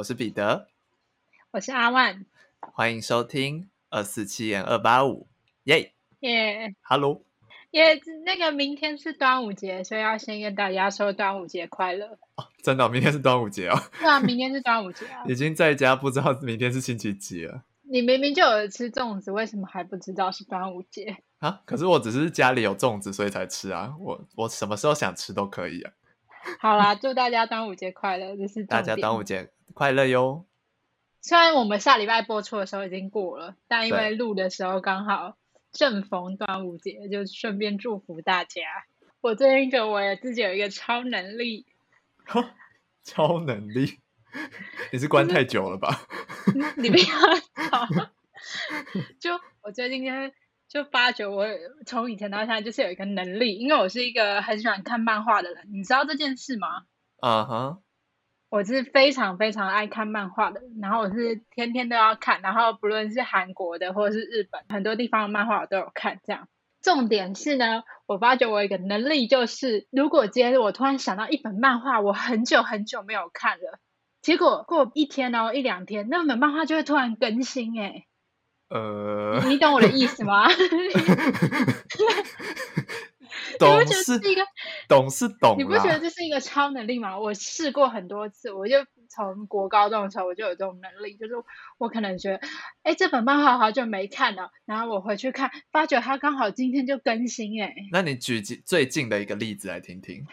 我是彼得，我是阿万，欢迎收听二四七点二八五，耶耶，Hello，耶！那个明天是端午节，所以要先跟大家说端午节快乐。哦，真的，明天是端午节哦。对啊，明天是端午节啊。已经在家不知道明天是星期几了。你明明就有吃粽子，为什么还不知道是端午节啊？可是我只是家里有粽子，所以才吃啊。我我什么时候想吃都可以啊。好啦，祝大家端午节快乐！这是大家端午节快乐哟。虽然我们下礼拜播出的时候已经过了，但因为录的时候刚好正逢端午节，就顺便祝福大家。我最近觉得我也自己有一个超能力，超能力？你是关太久了吧？你不要吵。就我最近就就发觉，我从以前到现在就是有一个能力，因为我是一个很喜欢看漫画的人，你知道这件事吗？啊哈。我是非常非常爱看漫画的，然后我是天天都要看，然后不论是韩国的或者是日本，很多地方的漫画我都有看。这样，重点是呢，我发觉我有一个能力，就是如果今天我突然想到一本漫画，我很久很久没有看了，结果过一天哦一两天，那本漫画就会突然更新，哎，呃，你懂我的意思吗？懂是一个懂是懂，你不觉得这是一个超能力吗？我试过很多次，我就从国高中的时候我就有这种能力，就是我可能觉得，哎，这本漫画好久没看了，然后我回去看，发觉它刚好今天就更新，哎，那你举最近的一个例子来听听。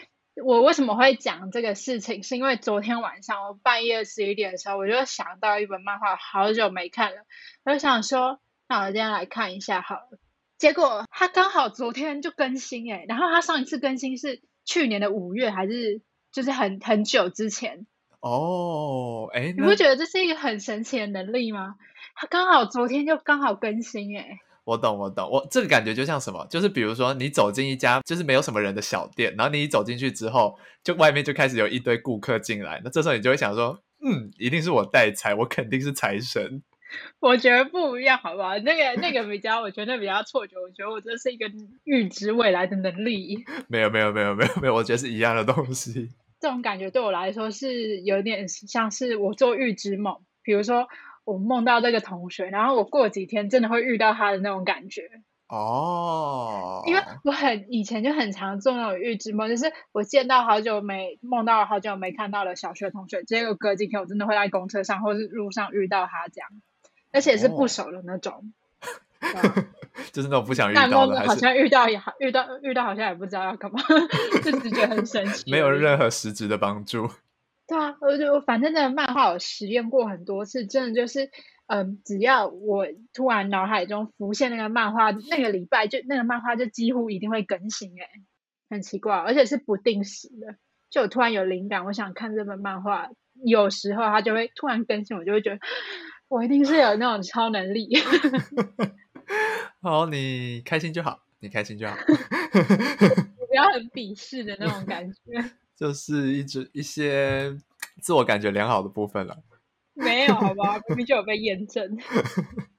我为什么会讲这个事情？是因为昨天晚上我半夜十一点的时候，我就想到一本漫画，好久没看了，我就想说，那我今天来看一下好了。结果他刚好昨天就更新哎，然后他上一次更新是去年的五月，还是就是很很久之前哦哎，你不觉得这是一个很神奇的能力吗？他刚好昨天就刚好更新哎，我懂我懂，我这个感觉就像什么，就是比如说你走进一家就是没有什么人的小店，然后你一走进去之后，就外面就开始有一堆顾客进来，那这时候你就会想说，嗯，一定是我带财，我肯定是财神。我觉得不一样，好不好？那个那个比较，我觉得比较错觉。我觉得我这是一个预知未来的能力。没有没有没有没有没有，我觉得是一样的东西。这种感觉对我来说是有点像是我做预知梦，比如说我梦到这个同学，然后我过几天真的会遇到他的那种感觉。哦，因为我很以前就很常做那种预知梦，就是我见到好久没梦到好久没看到的小学同学，结果隔几天我真的会在公车上或是路上遇到他这样。而且是不熟的那种 就是那种不想遇到的，好像遇到也好，遇到遇到好像也不知道要干嘛，就只觉得很神奇，没有任何实质的帮助。对啊，我就反正那个漫画我实验过很多次，真的就是，嗯，只要我突然脑海中浮现那个漫画，那个礼拜就那个漫画就几乎一定会更新，哎，很奇怪，而且是不定时的，就我突然有灵感，我想看这本漫画，有时候它就会突然更新，我就会觉得。我一定是有那种超能力。好，你开心就好，你开心就好。不要很 鄙视的那种感觉。就是一直一些自我感觉良好的部分了。没有，好吧，明明就有被验证。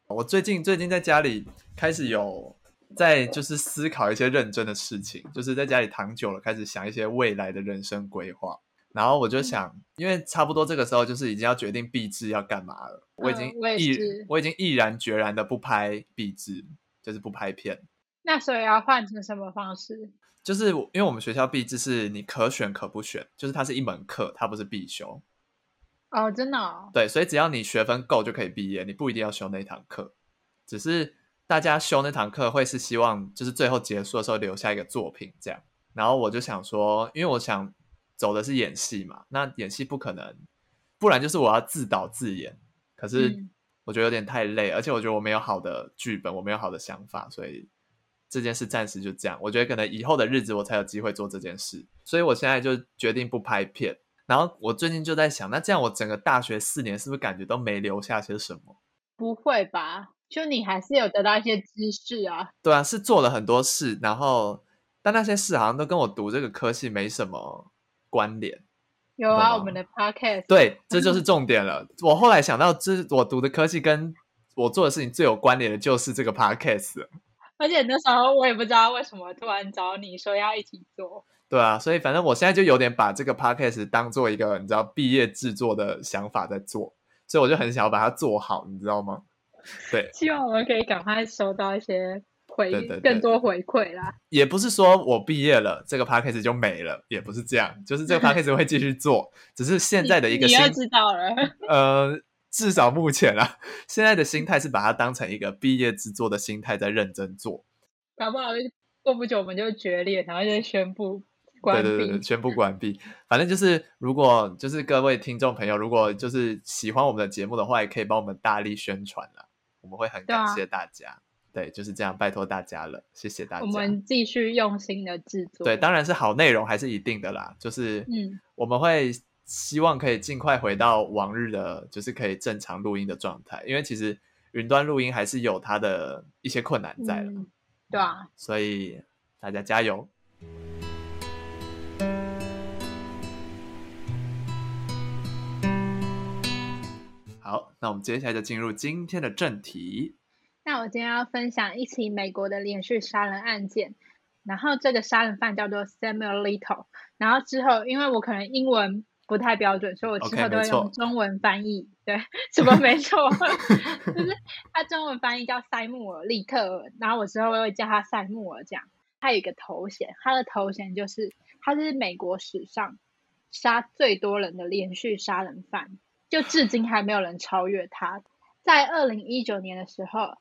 我最近最近在家里开始有在就是思考一些认真的事情，就是在家里躺久了，开始想一些未来的人生规划。然后我就想，因为差不多这个时候就是已经要决定毕制要干嘛了。我已经毅，我已经毅然决然的不拍毕制，就是不拍片。那所以要换成什么方式？就是因为我们学校毕制是你可选可不选，就是它是一门课，它不是必修。哦，真的？对，所以只要你学分够就可以毕业，你不一定要修那堂课。只是大家修那堂课会是希望，就是最后结束的时候留下一个作品这样。然后我就想说，因为我想。走的是演戏嘛？那演戏不可能，不然就是我要自导自演。可是我觉得有点太累，而且我觉得我没有好的剧本，我没有好的想法，所以这件事暂时就这样。我觉得可能以后的日子我才有机会做这件事，所以我现在就决定不拍片。然后我最近就在想，那这样我整个大学四年是不是感觉都没留下些什么？不会吧？就你还是有得到一些知识啊？对啊，是做了很多事，然后但那些事好像都跟我读这个科系没什么。关联有啊，我们的 podcast 对，这就是重点了。我后来想到，这我读的科技跟我做的事情最有关联的就是这个 podcast。而且那时候我也不知道为什么突然找你说要一起做。对啊，所以反正我现在就有点把这个 podcast 当做一个你知道毕业制作的想法在做，所以我就很想要把它做好，你知道吗？对，希望我们可以赶快收到一些回对对对更多回馈啦。也不是说我毕业了，这个 p a c k a g e 就没了，也不是这样，就是这个 p a c k a g e 会继续做，只是现在的一个心你又知道了，呃，至少目前啊，现在的心态是把它当成一个毕业制作的心态在认真做。搞不好过不久我们就决裂，然后就宣布关闭。对对对，宣布关闭。反正就是，如果就是各位听众朋友，如果就是喜欢我们的节目的话，也可以帮我们大力宣传啦，我们会很感谢大家。对，就是这样，拜托大家了，谢谢大家。我们继续用心的制作。对，当然是好内容还是一定的啦，就是嗯，我们会希望可以尽快回到往日的，就是可以正常录音的状态，因为其实云端录音还是有它的一些困难在了，嗯对啊，所以大家加油。好，那我们接下来就进入今天的正题。那我今天要分享一起美国的连续杀人案件，然后这个杀人犯叫做 Samuel Little，然后之后因为我可能英文不太标准，所以我之后都会用中文翻译。对，什么没错，就是他中文翻译叫塞穆尔利特尔，然后我之后会叫他塞穆尔这样。他有一个头衔，他的头衔就是他是美国史上杀最多人的连续杀人犯，就至今还没有人超越他。在二零一九年的时候，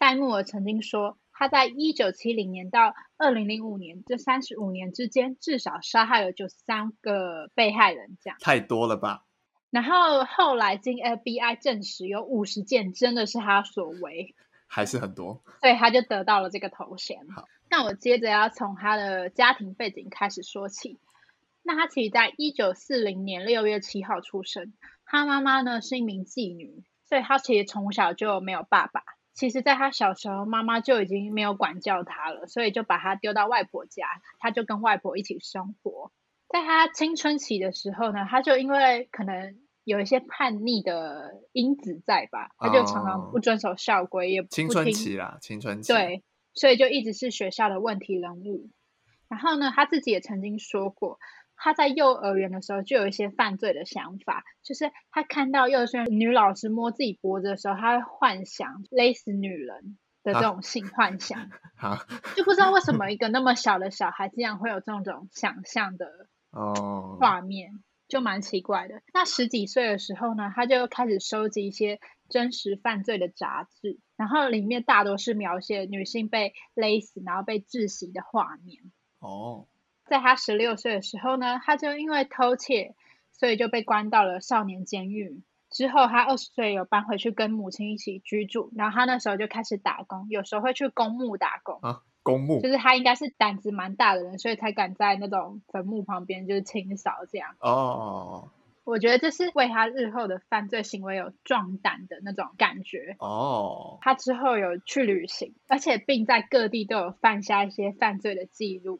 塞穆尔曾经说，他在一九七零年到二零零五年这三十五年之间，至少杀害了九十三个被害人，这样。太多了吧？然后后来经 FBI 证实，有五十件真的是他所为，还是很多。所以他就得到了这个头衔好。那我接着要从他的家庭背景开始说起。那他其实在一九四零年六月七号出生，他妈妈呢是一名妓女，所以他其实从小就没有爸爸。其实，在他小时候，妈妈就已经没有管教他了，所以就把他丢到外婆家，他就跟外婆一起生活。在他青春期的时候呢，他就因为可能有一些叛逆的因子在吧，他就常常不遵守校规，也不青春听期啦，青春期。，对，所以就一直是学校的问题人物。然后呢，他自己也曾经说过，他在幼儿园的时候就有一些犯罪的想法，就是他看到幼儿园女老师摸自己脖子的时候，他会幻想勒死女人的这种性幻想，好就不知道为什么一个那么小的小孩竟然会有这种想象的 哦，画面，就蛮奇怪的。那十几岁的时候呢，他就开始收集一些真实犯罪的杂志，然后里面大多是描写女性被勒死然后被窒息的画面。哦，在他十六岁的时候呢，他就因为偷窃，所以就被关到了少年监狱。之后，他二十岁有搬回去跟母亲一起居住，然后他那时候就开始打工，有时候会去公墓打工。啊，公墓就是他应该是胆子蛮大的人，所以才敢在那种坟墓旁边就是清扫这样。哦我觉得这是为他日后的犯罪行为有壮胆的那种感觉。哦，他之后有去旅行，而且并在各地都有犯下一些犯罪的记录。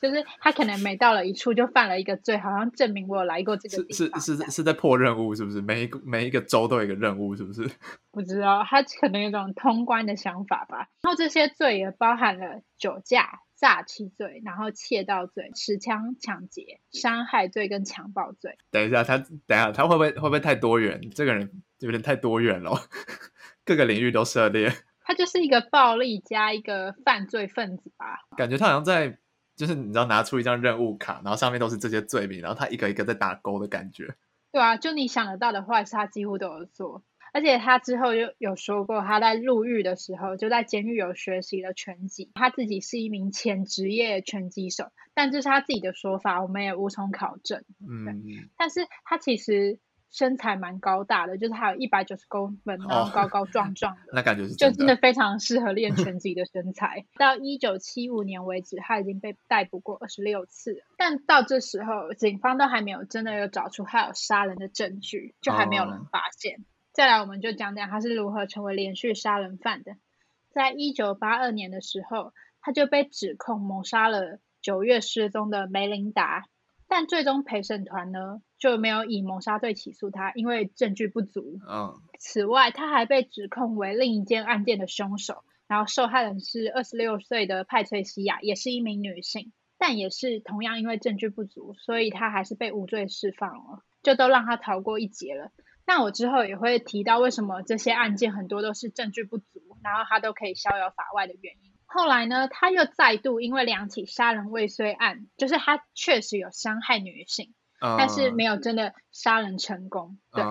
就是他可能每到了一处就犯了一个罪，好像证明我有来过这个是是地方。是是在破任务，是不是？每一个每一个州都有一个任务，是不是？不知道他可能有种通关的想法吧。然后这些罪也包含了酒驾、诈欺罪，然后窃盗罪、持枪抢劫、伤害罪跟强暴罪。等一下，他等一下他会不会会不会太多元？这个人有点太多元了，各个领域都涉猎，他就是一个暴力加一个犯罪分子吧。感觉他好像在就是你知道拿出一张任务卡，然后上面都是这些罪名，然后他一个一个在打勾的感觉。对啊，就你想得到的坏事，他几乎都有做。而且他之后又有说过，他在入狱的时候就在监狱有学习了拳击，他自己是一名前职业拳击手，但这是他自己的说法，我们也无从考证。嗯，但是他其实身材蛮高大的，就是他有一百九十公分，然后哦高高壮壮的。那感觉是就真的。非常适合练拳击的 身材。到一九七五年为止，他已经被逮捕过二十六次，但到这时候，警方都还没有真的有找出他有杀人的证据，就还没有人哦发现。再来，我们就讲讲他是如何成为连续杀人犯的。在一九八二年的时候，他就被指控谋杀了九月失踪的梅琳达，但最终陪审团呢就没有以谋杀罪起诉他，因为证据不足。嗯，此外，他还被指控为另一件案件的凶手，然然后受害人是二十六岁的派翠西亚，也是一名女性，但也是同样因为证据不足，所以他还是被无罪释放了，就都让他逃过一劫了。那我之后也会提到为什么这些案件很多都是证据不足，然后他都可以逍遥法外的原因。后来呢，他又再度因为两起杀人未遂案，就是他确实有伤害女性，但是没有真的杀人成功。对，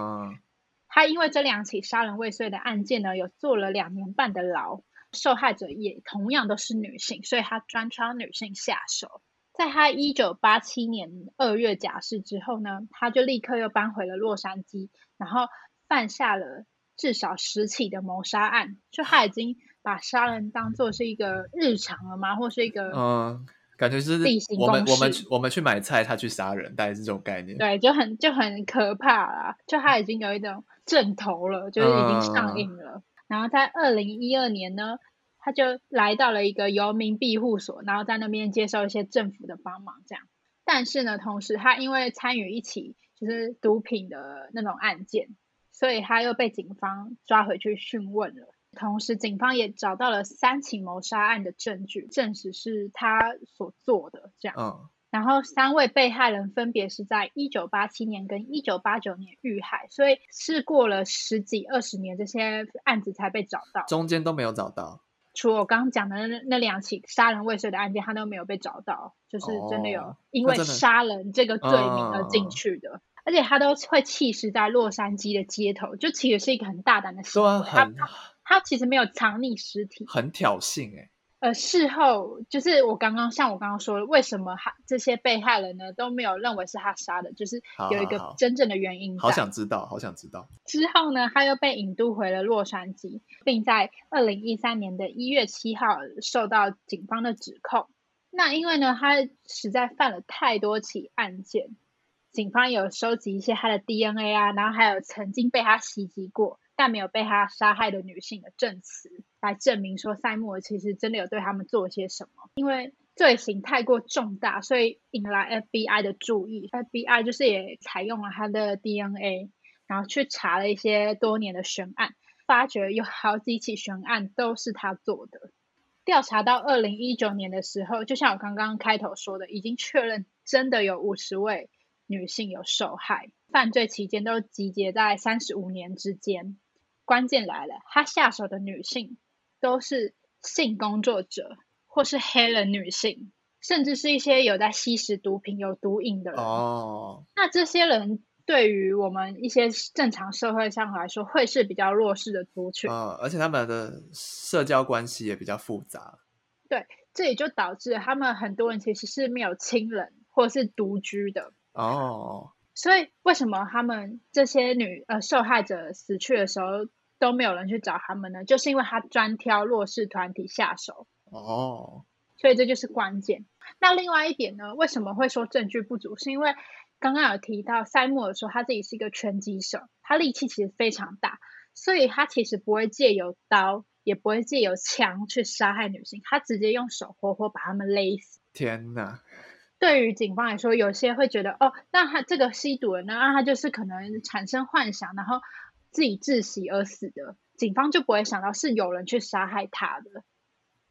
他因为这两起杀人未遂的案件呢，有坐了两年半的牢，受害者也同样都是女性，所以他专挑女性下手。在他一九八七年二月假释之后呢，他就立刻又搬回了洛杉矶，然后犯下了至少十起的谋杀案，就他已经。把杀人当做是一个日常了吗？或是一个嗯，感觉是我们我们我们去买菜，他去杀人，大概是这种概念。对，就很就很可怕啦，就他已经有一种正头了，就是已经上映了。然后在二零一二年呢，他就来到了一个游民庇护所，然后在那边接受一些政府的帮忙，这样。但是呢，同时他因为参与一起就是毒品的那种案件，所以他又被警方抓回去讯问了。同时，警方也找到了三起谋杀案的证据，证实是他所做的。这样，嗯，然后三位被害人分别是在一九八七年跟一九八九年遇害，所以是过了十几二十年，这些案子才被找到，中间都没有找到。除了我刚刚讲的那那两起杀人未遂的案件，他都没有被找到，就是真的有因为杀人这个罪名而进去的，而且他都会弃尸在洛杉矶的街头，就其实是一个很大胆的行为。他他其实没有藏匿尸体，很挑衅哎。呃，事后就是我刚刚像我刚刚说，为什么他这些被害人呢都没有认为是他杀的，就是有一个真正的原因。好想知道，好想知道。之后呢，他又被引渡回了洛杉矶，并在二零一三年的一月七号受到警方的指控。那因为呢，他实在犯了太多起案件，警方有收集一些他的 DNA 啊，然后还有曾经被他袭击过。但没有被他杀害的女性的证词来证明说塞穆尔其实真的有对他们做些什么，因为罪行太过重大，所以引来 FBI 的注意。FBI 就是也采用了他的 DNA，然后去查了一些多年的悬案，发觉有好几起悬案都是他做的。调查到二零一九年的时候，就像我刚刚开头说的，已经确认真的有五十位女性有受害，犯罪期间都集结在三十五年之间。关键来了，他下手的女性都是性工作者，或是黑人女性，甚至是一些有在吸食毒品、有毒瘾的人。哦，那这些人对于我们一些正常社会上来说，会是比较弱势的族群。啊，而且他们的社交关系也比较复杂。对，这也就导致他们很多人其实是没有亲人，或是独居的。哦。所以，为什么他们这些女呃受害者死去的时候都没有人去找他们呢？就是因为他专挑弱势团体下手。哦，所以这就是关键。那另外一点呢？为什么会说证据不足？是因为刚刚有提到塞穆尔说他自己是一个拳击手，他力气其实非常大，所以他其实不会借由刀，也不会借由枪去杀害女性，他直接用手活活把他们勒死。天哪！对于警方来说，有些会觉得哦，那他这个吸毒人呢，那他就是可能产生幻想，然后自己窒息而死的。警方就不会想到是有人去杀害他的。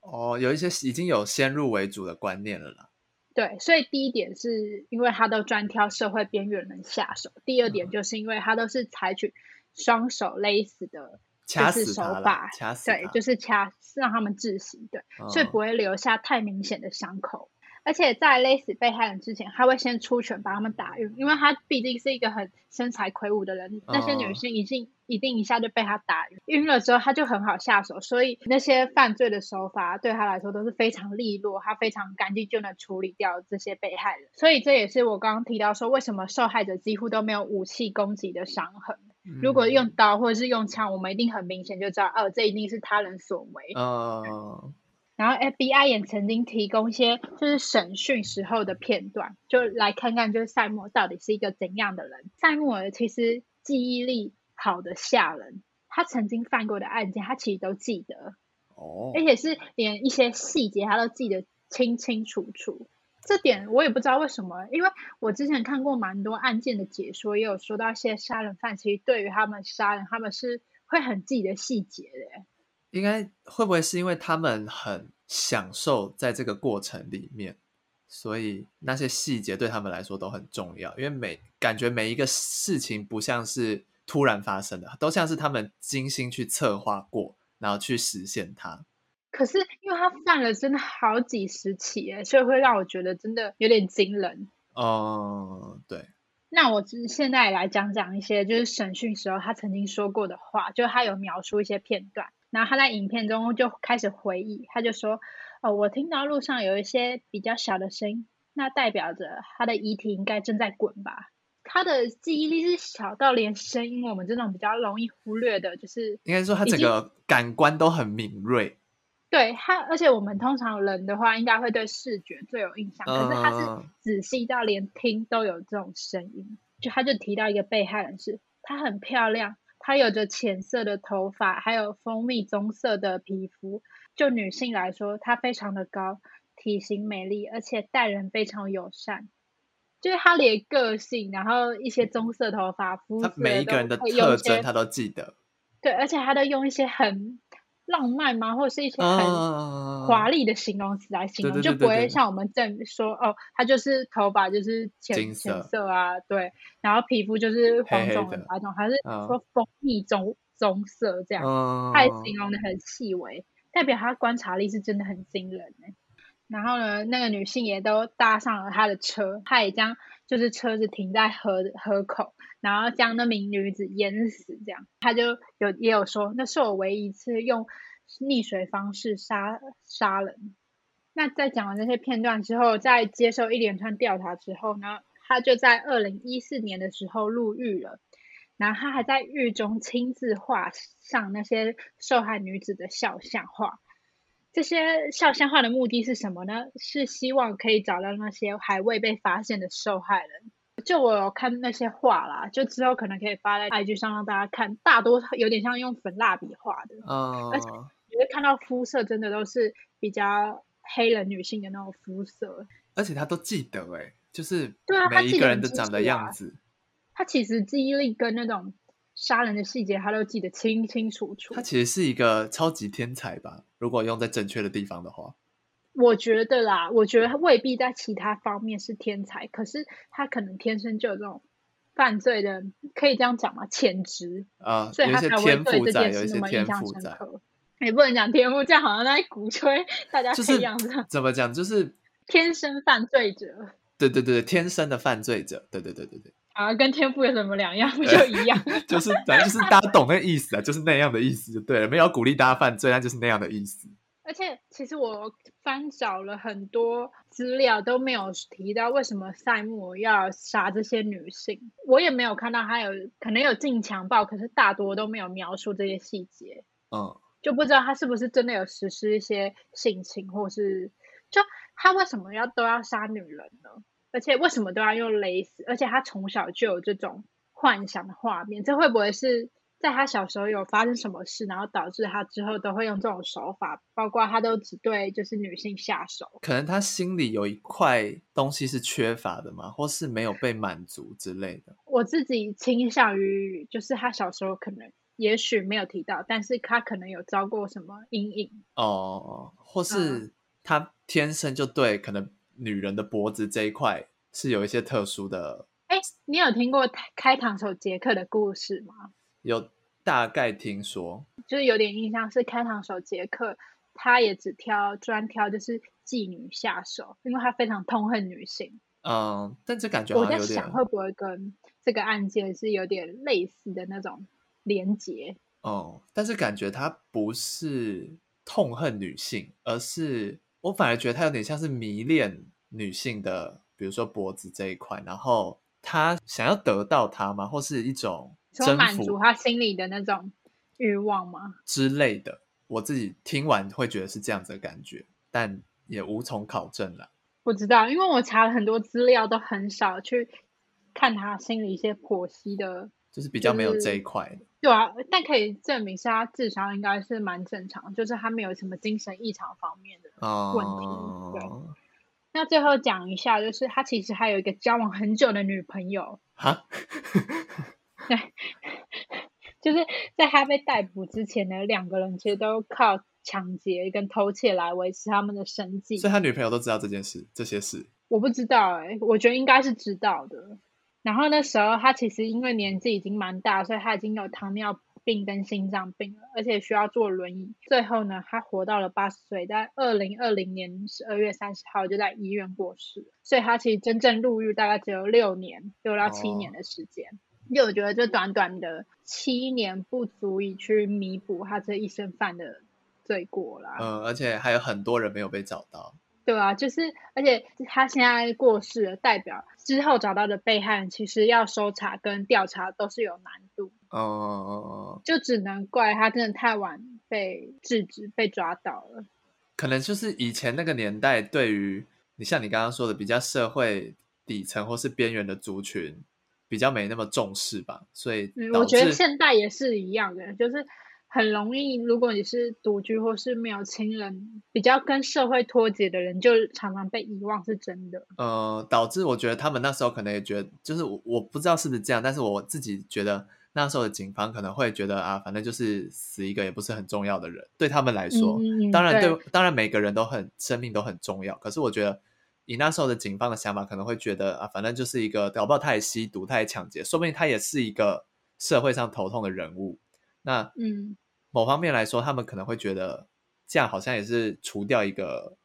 哦，有一些已经有先入为主的观念了啦。对，所以第一点是因为他都专挑社会边缘人下手，第二点就是因为他都是采取双手勒死的，掐死手法，掐死，对，就是掐让他们窒息，对，所以不会留下太明显的伤口。而且在勒死被害人之前，他会先出拳把他们打晕，因为他毕竟是一个很身材魁梧的人，那些女性一定一定一下就被他打晕，晕了之后他就很好下手，所以那些犯罪的手法对他来说都是非常利落，他非常干净就能处理掉这些被害人。所以这也是我刚刚提到说，为什么受害者几乎都没有武器攻击的伤痕。如果用刀或者是用枪，我们一定很明显就知道，哦，这一定是他人所为。然后 FBI 也曾经提供一些就是审讯时候的片段，就来看看就是塞默到底是一个怎样的人。塞默尔其实记忆力好的吓人，他曾经犯过的案件他其实都记得，哦，而且是连一些细节他都记得清清楚楚。这点我也不知道为什么，因为我之前看过蛮多案件的解说，也有说到一些杀人犯其实对于他们杀人，他们是会很记得细节的。应该会不会是因为他们很享受在这个过程里面，所以那些细节对他们来说都很重要？因为每感觉每一个事情不像是突然发生的，都像是他们精心去策划过，然后去实现它。可是因为他犯了真的好几十起哎，所以会让我觉得真的有点惊人。哦，对。那我现在来讲讲一些就是审讯时候他曾经说过的话，就他有描述一些片段，然后他在影片中就开始回忆，他就说：“哦，我听到路上有一些比较小的声音，那代表着他的遗体应该正在滚吧？他的记忆力是小到连声音我们这种比较容易忽略的，就是应该说他整个感官都很敏锐。”对他，而且我们通常人的话，应该会对视觉最有印象。可是他是仔细到连听都有这种声音。就他就提到一个被害人是，她很漂亮，她有着浅色的头发，还有蜂蜜棕色的皮肤。就女性来说，她非常的高，体型美丽，而且待人非常友善。就是她连个性，然后一些棕色头发，肤色每一个人的特征，她都记得。对，而且她都用一些很。浪漫吗？或者是一些很华丽的形容词来形容，就不会像我们正说哦，他就是头发就是浅浅色。啊，对，然后皮肤就是黄种的那种，还是说蜂蜜棕棕色这样，他形容的很细微，代表他观察力是真的很惊人哎。然后呢，那个女性也都搭上了他的车，他也将就是车子停在河河口，然后将那名女子淹死，这样他就有也有说，那是我唯一一次用溺水方式杀杀人。那在讲完这些片段之后，在接受一连串调查之后呢，他就在二零一四年的时候入狱了，然后他还在狱中亲自画上那些受害女子的肖像画。这些肖像画的目的是什么呢？是希望可以找到那些还未被发现的受害人。就我有看那些画啦，就之后可能可以发在 IG 上让大家看。大多有点像用粉蜡笔画的，而且你会看到肤色真的都是比较黑人女性的那种肤色。而且他都记得哎，就是对啊，每一个人的长的样子。他其实记忆力跟那种。杀人的细节他都记得清清楚楚。他其实是一个超级天才吧？如果用在正确的地方的话，我觉得啦，我觉得他未必在其他方面是天才，可是他可能天生就有这种犯罪的，可以这样讲吗？潜质啊，所以他才会对这件事那么印象深刻。也不能讲天赋，这样好像在鼓吹大家是这样子。怎么讲？就是天生犯罪者。对对对，天生的犯罪者。对对对对对。啊，跟天赋有什么两样？不就一样？就是反正就是大家懂那个意思啊，就是那样的意思就对了。没有鼓励大家犯罪，那就是那样的意思。而且其实我翻找了很多资料，都没有提到为什么赛姆要杀这些女性。我也没有看到他有可能有进强暴，可是大多都没有描述这些细节。嗯，就不知道他是不是真的有实施一些性侵，或是就他为什么要都要杀女人呢？而且为什么都要用蕾丝？而且他从小就有这种幻想的画面，这会不会是在他小时候有发生什么事，然后导致他之后都会用这种手法？包括他都只对就是女性下手，可能他心里有一块东西是缺乏的嘛，或是没有被满足之类的。我自己倾向于就是他小时候可能也许没有提到，但是他可能有遭过什么阴影哦，或是他天生就对可能。女人的脖子这一块是有一些特殊的。哎，你有听过开膛手杰克的故事吗？有大概听说，就是有点印象是开膛手杰克，他也只挑专挑就是妓女下手，因为他非常痛恨女性。嗯，但这感觉我在想会不会跟这个案件是有点类似的那种连结？哦，但是感觉他不是痛恨女性，而是。我反而觉得他有点像是迷恋女性的，比如说脖子这一块，然后他想要得到她吗？或是一种征满足他心里的那种欲望吗？之类的。我自己听完会觉得是这样子的感觉，但也无从考证了。不知道，因为我查了很多资料，都很少去看他心里一些剖析的。就是比较没有这一块的，对啊，但可以证明是他智商应该是蛮正常，就是他没有什么精神异常方面的问题。对，那最后讲一下，就是他其实还有一个交往很久的女朋友。哈，对，就是在他被逮捕之前呢，两个人其实都靠抢劫跟偷窃来维持他们的生计。所以他女朋友都知道这件事，这些事。我不知道哎、我觉得应该是知道的。然后那时候他其实因为年纪已经蛮大，所以他已经有糖尿病跟心脏病了，而且需要坐轮椅。最后呢，他活到了八十岁，在二零二零年十二月三十号就在医院过世。所以他其实真正入狱大概只有六年，六到七年的时间。因为我觉得这短短的七年不足以去弥补他这一生犯的罪过啦。嗯，而且还有很多人没有被找到。对啊，就是而且他现在过世了，代表之后找到的被害人其实要搜查跟调查都是有难度，嗯嗯嗯嗯，就只能怪他真的太晚被制止、被抓到了。可能就是以前那个年代，对于你像你刚刚说的比较社会底层或是边缘的族群，比较没那么重视吧，所以嗯，我觉得致现在也是一样的，就是很容易，如果你是独居或是没有亲人，比较跟社会脱节的人，就常常被遗忘，是真的。呃，导致我觉得他们那时候可能也觉得，就是我我不知道是不是这样，但是我自己觉得那时候的警方可能会觉得啊，反正就是死一个也不是很重要的人，对他们来说，当然对对，当然每个人都很生命都很重要，可是我觉得以那时候的警方的想法，可能会觉得啊，反正就是一个搞不好他也吸毒，他也抢劫，说不定他也是一个社会上头痛的人物。那嗯，某方面来说，他们可能会觉得这样好像也是除掉一个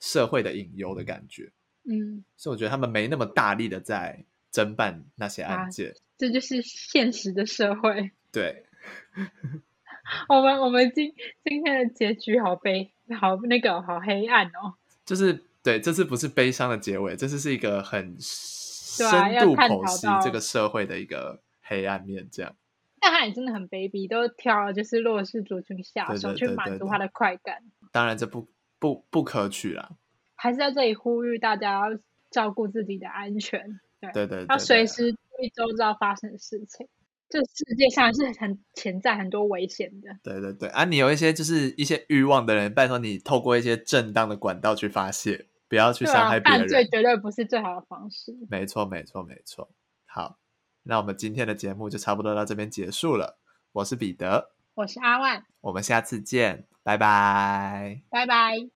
社会的隐忧的感觉。嗯，所以我觉得他们没那么大力的在侦办那些案啊件。这就是现实的社会。对，我们我们今今天的结局好悲，好那个好黑暗哦。就是对，这次不是悲伤的结尾，这次是一个很深度剖析这个社会的一个黑暗面。这样，但他也真的很卑鄙，都挑就是弱势族群下手去满足他的快感。当然这不不不可取啦。还是在这里呼吁大家要照顾自己的安全，对，对对对要随时注意周遭发生的事情。这世界上是很潜在很多危险的。对对对啊！你有一些就是一些欲望的人，拜托你透过一些正当的管道去发泄，不要去伤害，别人。犯罪绝对不是最好的方式。没错，没错，没错。好，那我们今天的节目就差不多到这边结束了。我是彼得，我是阿万，我们下次见，拜拜。拜拜。